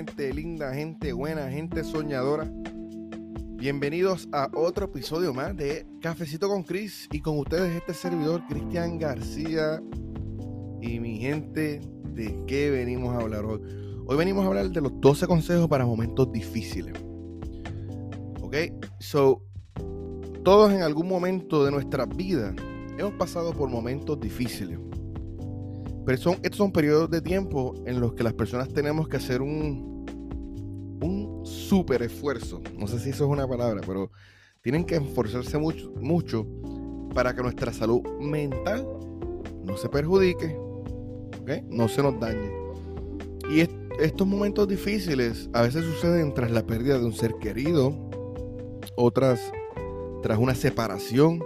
gente linda, gente buena, gente soñadora. Bienvenidos a otro episodio más de Cafecito con Chris y con ustedes este servidor Cristian García y mi gente, ¿de qué venimos a hablar hoy? Hoy venimos a hablar de los 12 consejos para momentos difíciles. ¿Ok? So, todos en algún momento de nuestra vida hemos pasado por momentos difíciles. Pero son, estos son periodos de tiempo en los que las personas tenemos que hacer un, un súper esfuerzo. No sé si eso es una palabra, pero tienen que esforzarse mucho, mucho para que nuestra salud mental no se perjudique, no se nos dañe. Y estos momentos difíciles a veces suceden tras la pérdida de un ser querido, otras tras una separación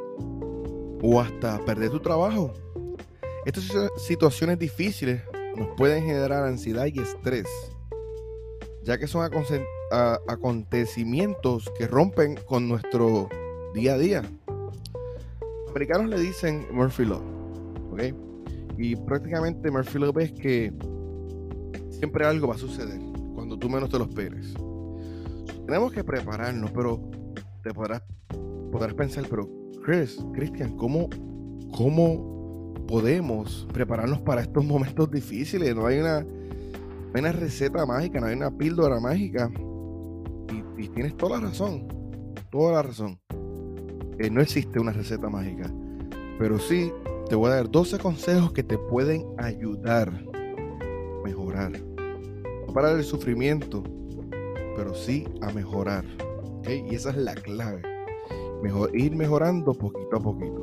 o hasta perder tu trabajo. Estas situaciones difíciles nos pueden generar ansiedad y estrés, ya que son acontecimientos que rompen con nuestro día a día. Los americanos le dicen Murphy Law, ¿ok? Y prácticamente Murphy Law es que siempre algo va a suceder cuando tú menos te lo esperes. Tenemos que prepararnos, pero te podrás, podrás pensar, pero Chris, Christian, ¿cómo, cómo podemos prepararnos para estos momentos difíciles. No hay una, una receta mágica, no hay una píldora mágica. Tienes toda la razón, toda la razón. No existe una receta mágica. Pero sí, te voy a dar 12 consejos que te pueden ayudar a mejorar. No para el sufrimiento, pero sí a mejorar. Y esa es la clave. Mejor, ir mejorando poquito a poquito.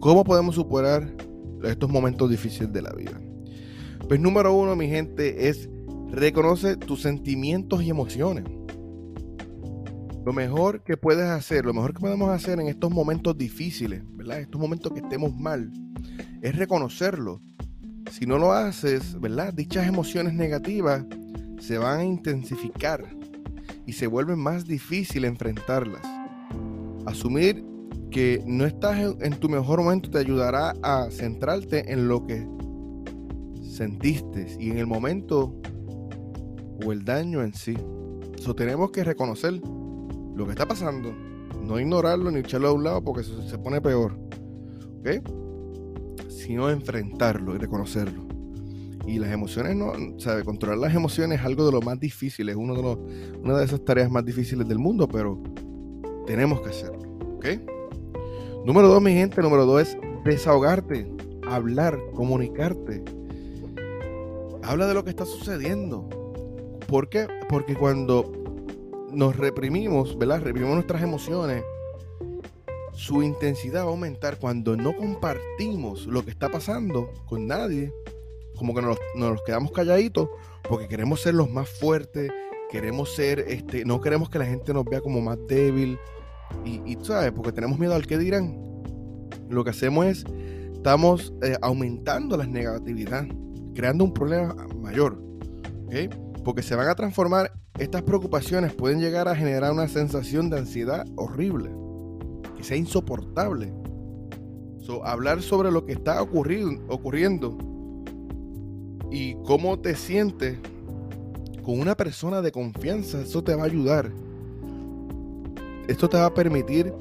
¿Cómo podemos superar estos momentos difíciles de la vida? Pues número uno, mi gente, es reconoce tus sentimientos y emociones. Lo mejor que puedes hacer, lo mejor que podemos hacer en estos momentos difíciles, ¿verdad? Estos momentos que estemos mal, es reconocerlo. Si no lo haces, ¿verdad? Dichas emociones negativas se van a intensificar y se vuelve más difícil enfrentarlas. Asumir que no estás en, tu mejor momento te ayudará a centrarte en lo que sentiste y en el momento o el daño en sí. Eso tenemos que reconocer lo que está pasando, no ignorarlo ni echarlo a un lado porque se, se pone peor. ¿Ok? Sino enfrentarlo y reconocerlo. Y las emociones, no, sabe, controlar las emociones es algo de lo más difícil, es uno de los, una de esas tareas más difíciles del mundo, pero tenemos que hacerlo. ¿Ok? Número dos, mi gente, número dos es desahogarte, hablar, comunicarte. Habla de lo que está sucediendo. ¿Por qué? Porque cuando nos reprimimos, ¿verdad? Reprimimos nuestras emociones, su intensidad va a aumentar cuando no compartimos lo que está pasando con nadie. Como que nos, nos quedamos calladitos porque queremos ser los más fuertes, queremos ser, este, no queremos que la gente nos vea como más débil, y, tú sabes, porque tenemos miedo al que dirán, lo que hacemos es, estamos eh, aumentando la negatividad, creando un problema mayor. Porque se van a transformar, estas preocupaciones pueden llegar a generar una sensación de ansiedad horrible, que sea insoportable. hablar sobre lo que está ocurriendo y cómo te sientes con una persona de confianza, eso te va a ayudar esto te va a permitir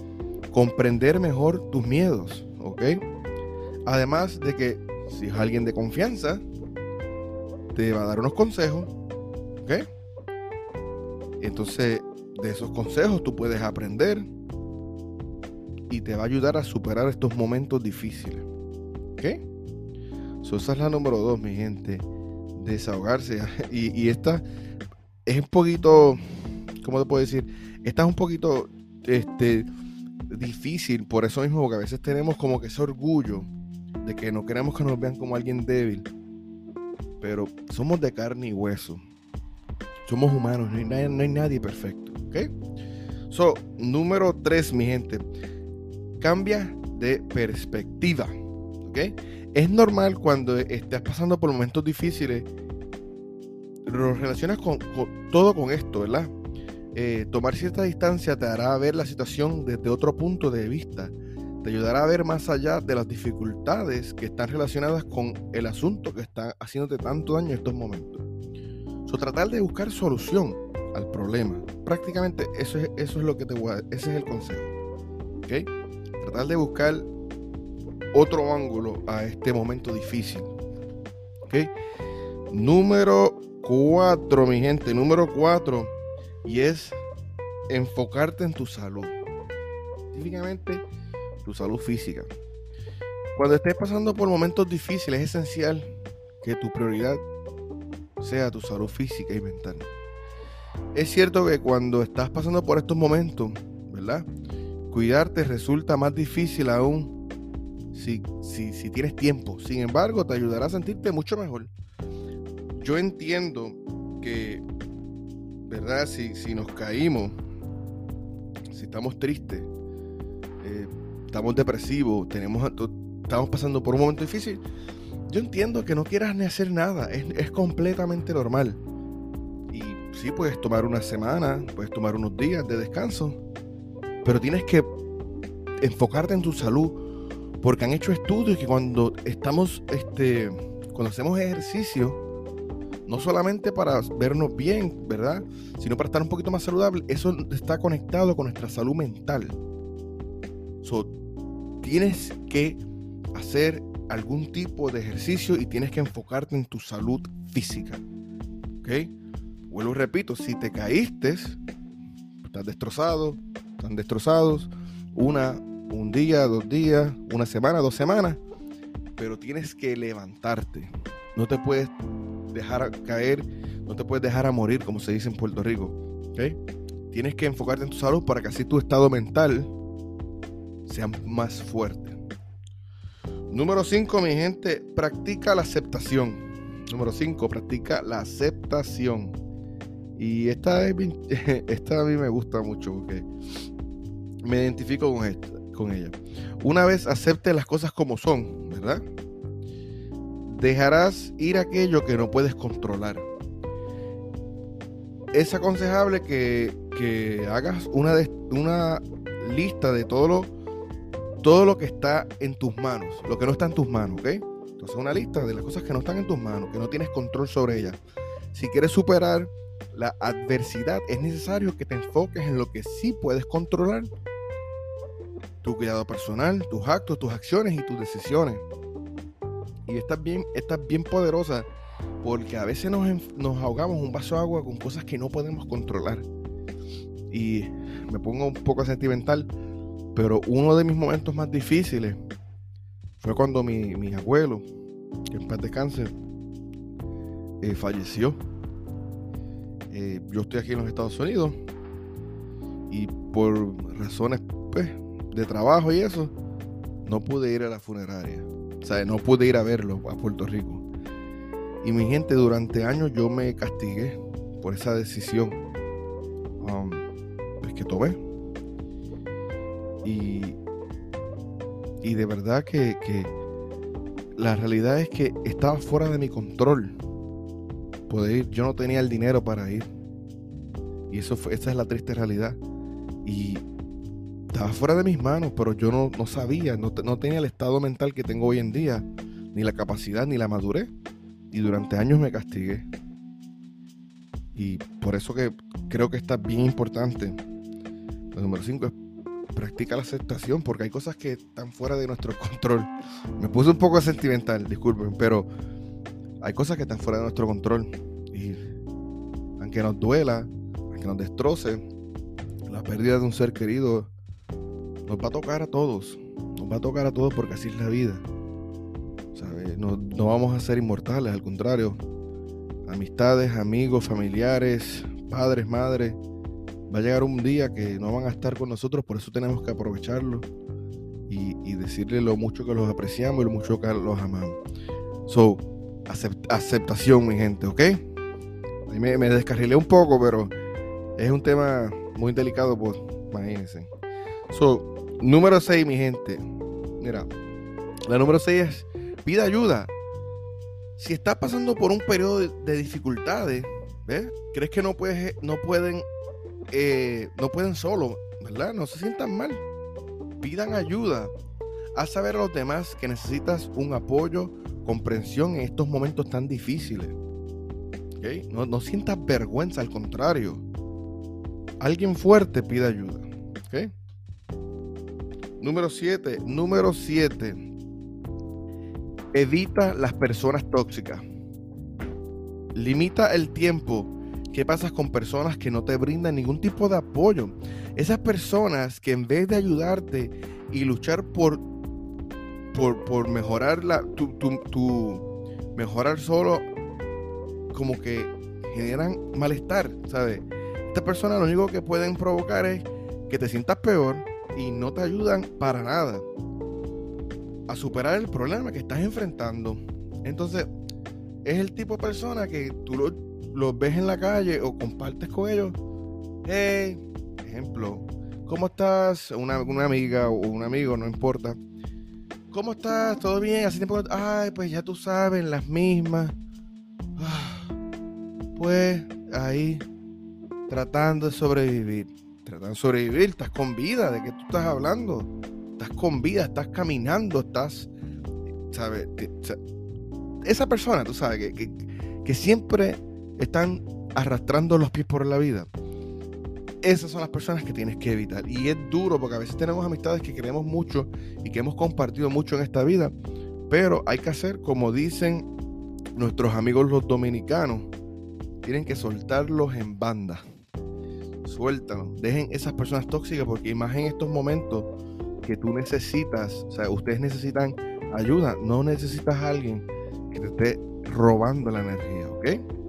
comprender mejor tus miedos, ¿ok? Además de que si es alguien de confianza, te va a dar unos consejos, ¿ok? Entonces, de esos consejos tú puedes aprender y te va a ayudar a superar estos momentos difíciles, ¿ok? esa es la número dos, mi gente, desahogarse. Y, y esta es un poquito, ¿cómo te puedo decir? Esta es un poquito este, difícil por eso mismo, porque a veces tenemos como que ese orgullo de que no queremos que nos vean como alguien débil. Pero somos de carne y hueso. Somos humanos, no hay, nadie, no hay nadie perfecto. ¿Ok? So, número 3, mi gente. Cambia de perspectiva. ¿Ok? Es normal cuando estás pasando por momentos difíciles. Lo relacionas con todo con esto, ¿verdad? Eh, tomar cierta distancia te hará ver la situación desde otro punto de vista. Te ayudará a ver más allá de las dificultades que están relacionadas con el asunto que está haciéndote tanto daño en estos momentos. Tratar de buscar solución al problema. Prácticamente eso es, eso es lo que te voy a Ese es el consejo. ¿Ok? Tratar de buscar otro ángulo a este momento difícil. ¿Ok? Número 4, mi gente. Número 4. Y es enfocarte en tu salud. Específicamente tu salud física. Cuando estés pasando por momentos difíciles es esencial que tu prioridad sea tu salud física y mental. Es cierto que cuando estás pasando por estos momentos, ¿verdad? Cuidarte resulta más difícil aún si, si, tienes tiempo. Sin embargo, te ayudará a sentirte mucho mejor. Yo entiendo que, ¿verdad? Si, si nos caímos, si estamos tristes, eh, estamos depresivos, tenemos, estamos pasando por un momento difícil, yo entiendo que no quieras ni hacer nada, es, es completamente normal. Y sí, puedes tomar una semana, puedes tomar unos días de descanso, pero tienes que enfocarte en tu salud, porque han hecho estudios que cuando estamos, este, cuando hacemos ejercicio, no solamente para vernos bien, ¿verdad? Sino para estar un poquito más saludable, eso está conectado con nuestra salud mental. So, tienes que hacer algún tipo de ejercicio y tienes que enfocarte en tu salud física. ¿Ok? Vuelvo repito, si te caíste, estás destrozado, están destrozados, una, un día, dos días, una semana, dos semanas, pero tienes que levantarte. No te puedes dejar caer, no te puedes dejar morir, como se dice en Puerto Rico. ¿Ok? Tienes que enfocarte en tu salud para que así tu estado mental sea más fuerte. Número 5, mi gente, practica la aceptación. Número 5, practica la aceptación. Y esta, esta a mí me gusta mucho porque me identifico con, esta, con ella. Una vez acepte las cosas como son, ¿verdad? Dejarás ir aquello que no puedes controlar. Es aconsejable que, que hagas una, de, una lista de todo lo todo lo que está en tus manos, lo que no está en tus manos, ¿ok? Entonces una lista de las cosas que no están en tus manos, que no tienes control sobre ellas. Si quieres superar la adversidad, es necesario que te enfoques en lo que sí puedes controlar. Tu cuidado personal, tus actos, tus acciones y tus decisiones. Y esta bien, esta bien poderosa porque a veces nos, nos ahogamos un vaso de agua con cosas que no podemos controlar. Y me pongo un poco sentimental pero uno de mis momentos más difíciles fue cuando mi, abuelo, que en paz de cáncer, eh, falleció. Eh, yo estoy aquí en los Estados Unidos y por razones pues, de trabajo y eso, no pude ir a la funeraria. O sea, no pude ir a verlo a Puerto Rico. Y mi gente, durante años yo me castigué por esa decisión um, pues, que tomé. Y, y de verdad que, la realidad es que estaba fuera de mi control poder ir. Yo no tenía el dinero para ir. Y eso fue, esa es la triste realidad. Y estaba fuera de mis manos, pero yo no, no sabía, no, no, tenía el estado mental que tengo hoy en día, ni la capacidad, ni la madurez. Y durante años me castigué. Y por eso que creo que está bien importante. El número 5 es practica la aceptación porque hay cosas que están fuera de nuestro control. Me puse un poco sentimental, disculpen, pero hay cosas que están fuera de nuestro control. Y aunque nos duela, aunque nos destroce, la pérdida de un ser querido nos va a tocar a todos. Nos va a tocar a todos porque así es la vida. No, no vamos a ser inmortales, al contrario. Amistades, amigos, familiares, padres, madres va a llegar un día que no van a estar con nosotros, por eso tenemos que aprovecharlo y, decirle lo mucho que los apreciamos y lo mucho que los amamos. So, aceptación, mi gente, ¿ok? me, me descarrilé un poco, pero es un tema muy delicado, pues imagínense. So, número 6, mi gente. Mira, la número 6 es pida ayuda. Si estás pasando por un periodo de, dificultades, ¿ves? ¿Crees que no, puedes, no pueden eh, no pueden solo, ¿verdad? No se sientan mal. Pidan ayuda. Haz saber a los demás que necesitas un apoyo, comprensión en estos momentos tan difíciles. No, no sientas vergüenza, al contrario. Alguien fuerte pide ayuda. Número 7. Número 7. Evita las personas tóxicas. Limita el tiempo que pasas con personas que no te brindan ningún tipo de apoyo. Esas personas que en vez de ayudarte y luchar por, por, por mejorar la, tu, tu, mejorar solo, como que generan malestar, ¿sabes? Estas personas lo único que pueden provocar es que te sientas peor y no te ayudan para nada a superar el problema que estás enfrentando. Entonces, es el tipo de persona que tú los ves en la calle o compartes con ellos. Hey, ejemplo, ¿cómo estás? Una, amiga o un amigo, no importa. ¿Cómo estás? ¿Todo bien? Así tiempo. Ay, pues ya tú sabes, las mismas. Ah, pues ahí, tratando de sobrevivir. Tratando de sobrevivir, estás con vida. ¿De qué tú estás hablando? Estás con vida, estás caminando, estás. ¿Sabes? Esa persona, tú sabes, que, que siempre están arrastrando los pies por la vida. Esas son las personas que tienes que evitar. Y es duro porque a veces tenemos amistades que queremos mucho y que hemos compartido mucho en esta vida. Pero hay que hacer como dicen nuestros amigos los dominicanos. Tienen que soltarlos en banda. Suéltalos. Dejen esas personas tóxicas porque más en estos momentos que tú necesitas, o sea, ustedes necesitan ayuda. No necesitas a alguien que te esté robando la energía, ¿ok?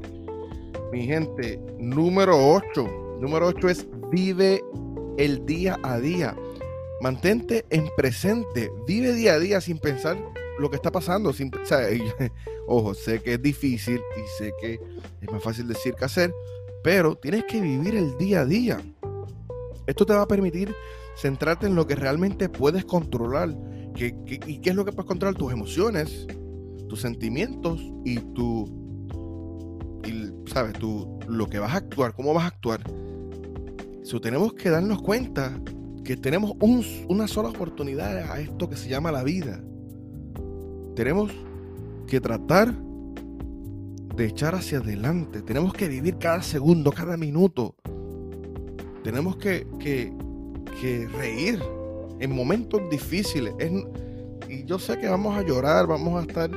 Mi gente, número 8. Número 8 es vive el día a día. Mantente en presente, vive día a día sin pensar lo que está pasando. Sin, ojo, sé que es difícil y sé que es más fácil decir que hacer, pero tienes que vivir el día a día. Esto te va a permitir centrarte en lo que realmente puedes controlar. ¿Y qué es lo que puedes controlar? Tus emociones, tus sentimientos y tu sabes, tú lo que vas a actuar, cómo vas a actuar. So, tenemos que darnos cuenta que tenemos una sola oportunidad a esto que se llama la vida. Tenemos que tratar de echar hacia adelante. Tenemos que vivir cada segundo, cada minuto. Tenemos que, que, que reír en momentos difíciles. y yo sé que vamos a llorar, vamos a estar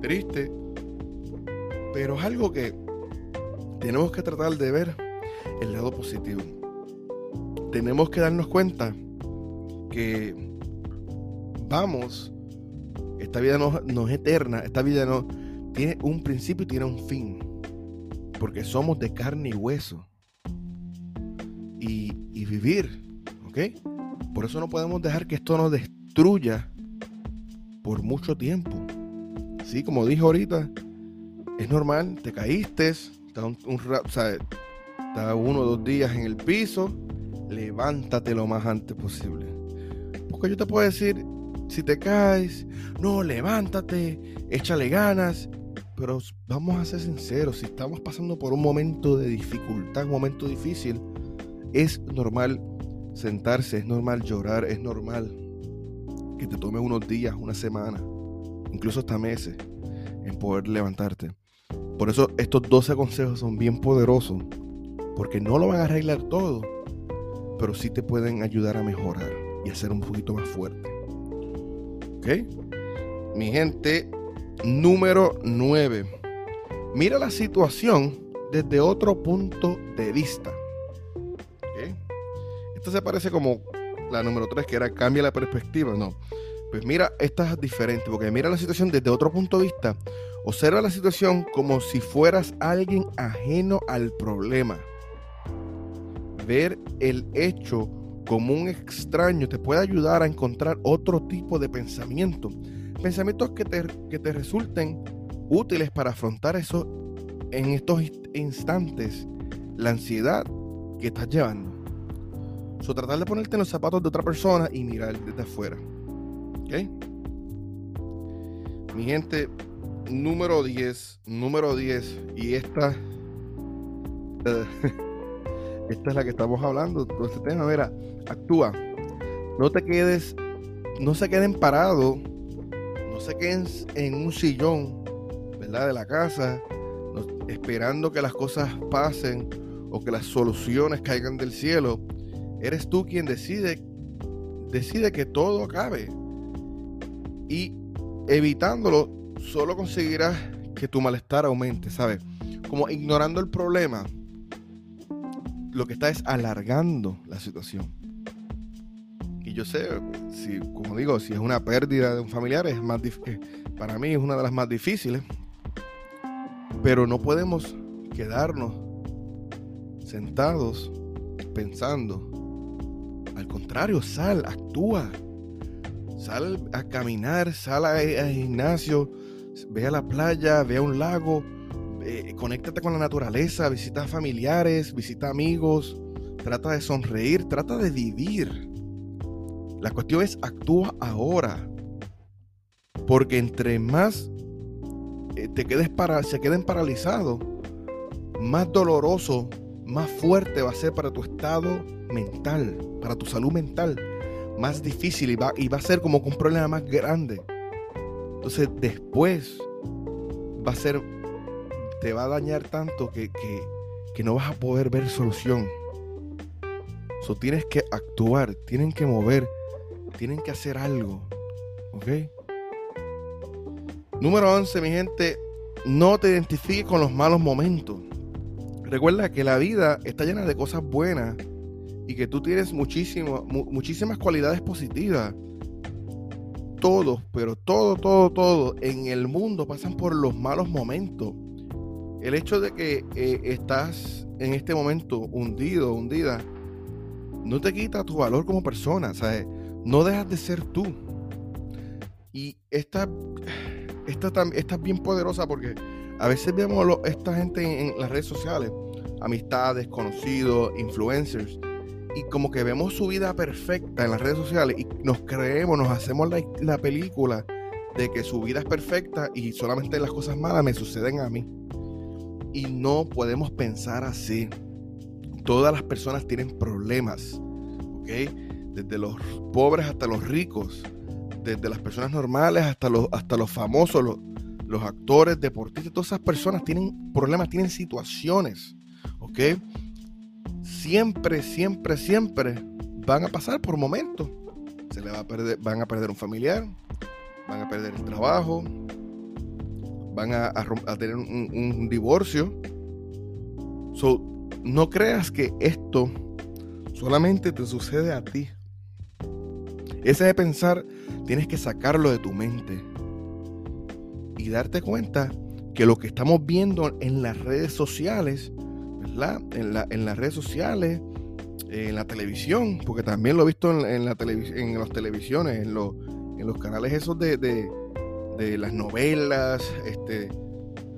tristes, pero es algo que tenemos que tratar de ver el lado positivo. Tenemos que darnos cuenta que vamos, esta vida no, es eterna, esta vida no tiene un principio y tiene un fin, porque somos de carne y hueso. Y, y vivir, ¿ok? Por eso no podemos dejar que esto nos destruya por mucho tiempo. Sí, como dije ahorita, es normal, te caíste, está un, está uno o dos días en el piso, levántate lo más antes posible. Porque yo te puedo decir, si te caes, no, levántate, échale ganas. Pero vamos a ser sinceros, si estamos pasando por un momento de dificultad, un momento difícil, es normal sentarse, es normal llorar, es normal que te tome unos días, una semana, incluso hasta meses en poder levantarte. Por eso estos 12 consejos son bien poderosos, porque no lo van a arreglar todo, pero sí te pueden ayudar a mejorar y a ser un poquito más fuerte. ¿Ok? Mi gente, número 9. Mira la situación desde otro punto de vista. ¿Ok? Esto se parece como la número 3, que era cambia la perspectiva. No. Pues mira, esta es diferente, porque mira la situación desde otro punto de vista. Observa la situación como si fueras alguien ajeno al problema. Ver el hecho como un extraño te puede ayudar a encontrar otro tipo de pensamiento. Pensamientos que te, que te resulten útiles para afrontar eso en estos instantes, la ansiedad que estás llevando. So, tratar de ponerte en los zapatos de otra persona y mirar desde afuera. ¿Ok? Mi gente, número 10, número 10, y esta, esta es la que estamos hablando, todo este tema, mira, actúa, no te quedes, no se queden parados, no se queden en un sillón, ¿verdad? De la casa, esperando que las cosas pasen o que las soluciones caigan del cielo, eres tú quien decide decide que todo acabe. Y evitándolo, solo conseguirás que tu malestar aumente, ¿sabes? Como ignorando el problema, lo que está es alargando la situación. Y yo sé, si, como digo, si es una pérdida de un familiar, es más para mí es una de las más difíciles. Pero no podemos quedarnos sentados pensando. Al contrario, sal, actúa. Sal a caminar, sal al gimnasio, ve a la playa, ve a un lago, conéctate con la naturaleza, visita familiares, visita amigos, trata de sonreír, trata de vivir. La cuestión es actúa ahora. Porque entre más eh, te quedes para, se queden paralizados, más doloroso, más fuerte va a ser para tu estado mental, para tu salud mental. Más difícil y va, y va a ser como un problema más grande. Entonces después va a ser, te va a dañar tanto que, no vas a poder ver solución. So, tienes que actuar, tienen que mover, tienen que hacer algo. ¿Ok? Número 11, mi gente, no te identifiques con los malos momentos. Recuerda que la vida está llena de cosas buenas y que tú tienes muchísimo, muchísimas cualidades positivas. Todos, pero todo, todo, todo en el mundo pasan por los malos momentos. El hecho de que eh, estás en este momento hundido, hundida, no te quita tu valor como persona, ¿sabes? No dejas de ser tú. Y esta, esta, esta es bien poderosa porque a veces vemos a esta gente en las redes sociales, amistades, conocidos, influencers, y como que vemos su vida perfecta en las redes sociales y nos creemos, nos hacemos la, película de que su vida es perfecta y solamente las cosas malas me suceden a mí. Y no podemos pensar así. Todas las personas tienen problemas, ¿ok? Desde los pobres hasta los ricos, desde las personas normales hasta los, hasta los famosos, los, los actores, deportistas, todas esas personas tienen problemas, tienen situaciones, ¿ok? Siempre, siempre, siempre van a pasar por momentos. Se le va a perder, van a perder un familiar, van a perder el trabajo, van a, tener un, divorcio. So, no creas que esto solamente te sucede a ti. Ese de pensar tienes que sacarlo de tu mente y darte cuenta que lo que estamos viendo en las redes sociales en, las redes sociales, en la televisión, porque también lo he visto en, la en las televisiones, en, en los canales esos de, las novelas, este,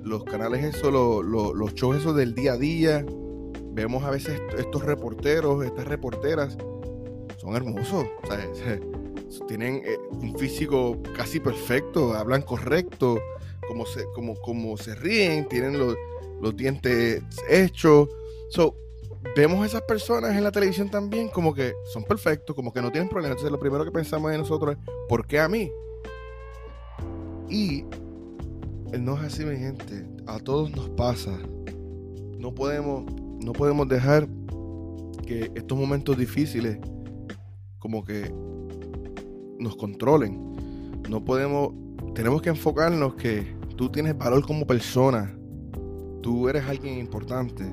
los canales esos, los shows esos del día a día. Vemos a veces estos reporteros, estas reporteras, son hermosos. tienen eh, un físico casi perfecto, hablan correcto, como se, como se ríen, tienen los, los dientes hechos. So, vemos a esas personas en la televisión también como que son perfectos, como que no tienen problemas. Entonces, lo primero que pensamos en nosotros es, ¿por qué a mí? Y no es así, mi gente. A todos nos pasa. No podemos, no podemos dejar que estos momentos difíciles como que nos controlen. No podemos, tenemos que enfocarnos que tú tienes valor como persona tú eres alguien importante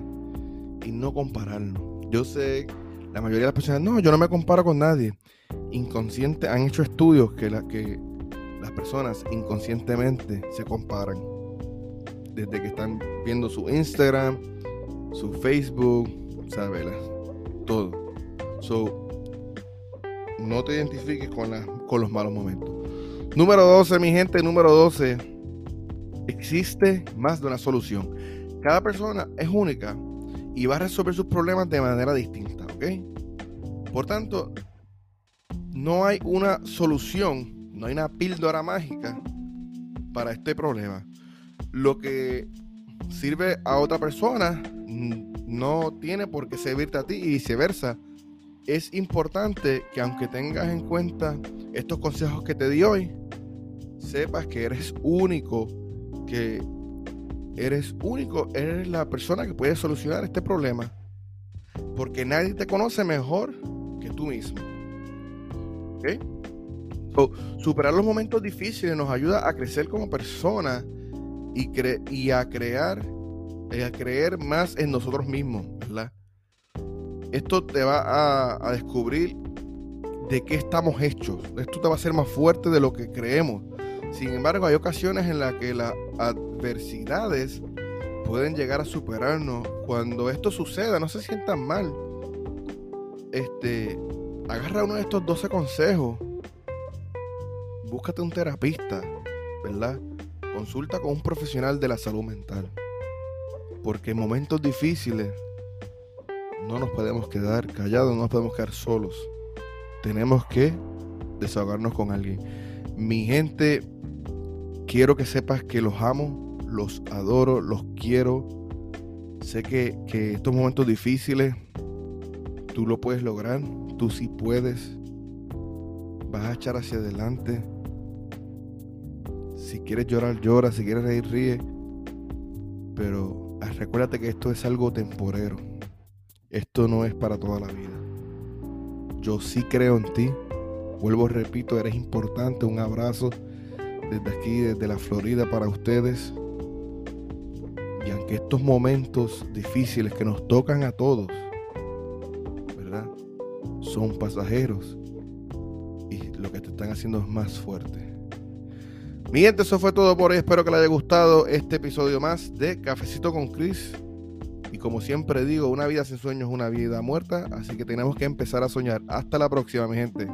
y no compararlo. Yo sé, la mayoría de las personas, no, yo no me comparo con nadie. Inconsciente, han hecho estudios que, la, que las personas inconscientemente se comparan. Desde que están viendo su Instagram, su Facebook, ¿sabes? Todo. No te identifiques con, con los malos momentos. Número 12, mi gente, número 12. Existe más de una solución. Cada persona es única y va a resolver sus problemas de manera distinta, ¿ok? Por tanto, no hay una solución, no hay una píldora mágica para este problema. Lo que sirve a otra persona no tiene por qué servirte a ti y viceversa. Es importante que aunque tengas en cuenta estos consejos que te di hoy, sepas que eres único, que eres único, eres la persona que puede solucionar este problema. Porque nadie te conoce mejor que tú mismo. superar los momentos difíciles nos ayuda a crecer como persona y, y a crear, a creer más en nosotros mismos, ¿verdad? Esto te va a, a descubrir de qué estamos hechos. Esto te va a hacer más fuerte de lo que creemos. Sin embargo, hay ocasiones en las que las pueden llegar a superarnos. Cuando esto suceda, no se sientan mal. Este, agarra uno de estos 12 consejos. Búscate un terapista, ¿verdad? Consulta con un profesional de la salud mental. Porque en momentos difíciles no nos podemos quedar callados, no nos podemos quedar solos. Tenemos que desahogarnos con alguien. Mi gente, quiero que sepas que los amo, los adoro, los quiero. Sé que, que estos momentos difíciles tú lo puedes lograr, tú sí puedes. Vas a echar hacia adelante. Si quieres llorar, llora. Si quieres reír, ríe. Pero ah, recuérdate que esto es algo temporero. Esto no es para toda la vida. Yo sí creo en ti. Vuelvo, repito, eres importante. Un abrazo desde aquí, desde la Florida para ustedes. Y aunque estos momentos difíciles que nos tocan a todos, ¿verdad? Son pasajeros. Y lo que te están haciendo es más fuerte. Mi gente, eso fue todo por hoy. Espero que les haya gustado este episodio más de Cafecito con Chris. Y como siempre digo, una vida sin sueños es una vida muerta. Así que tenemos que empezar a soñar. Hasta la próxima, mi gente.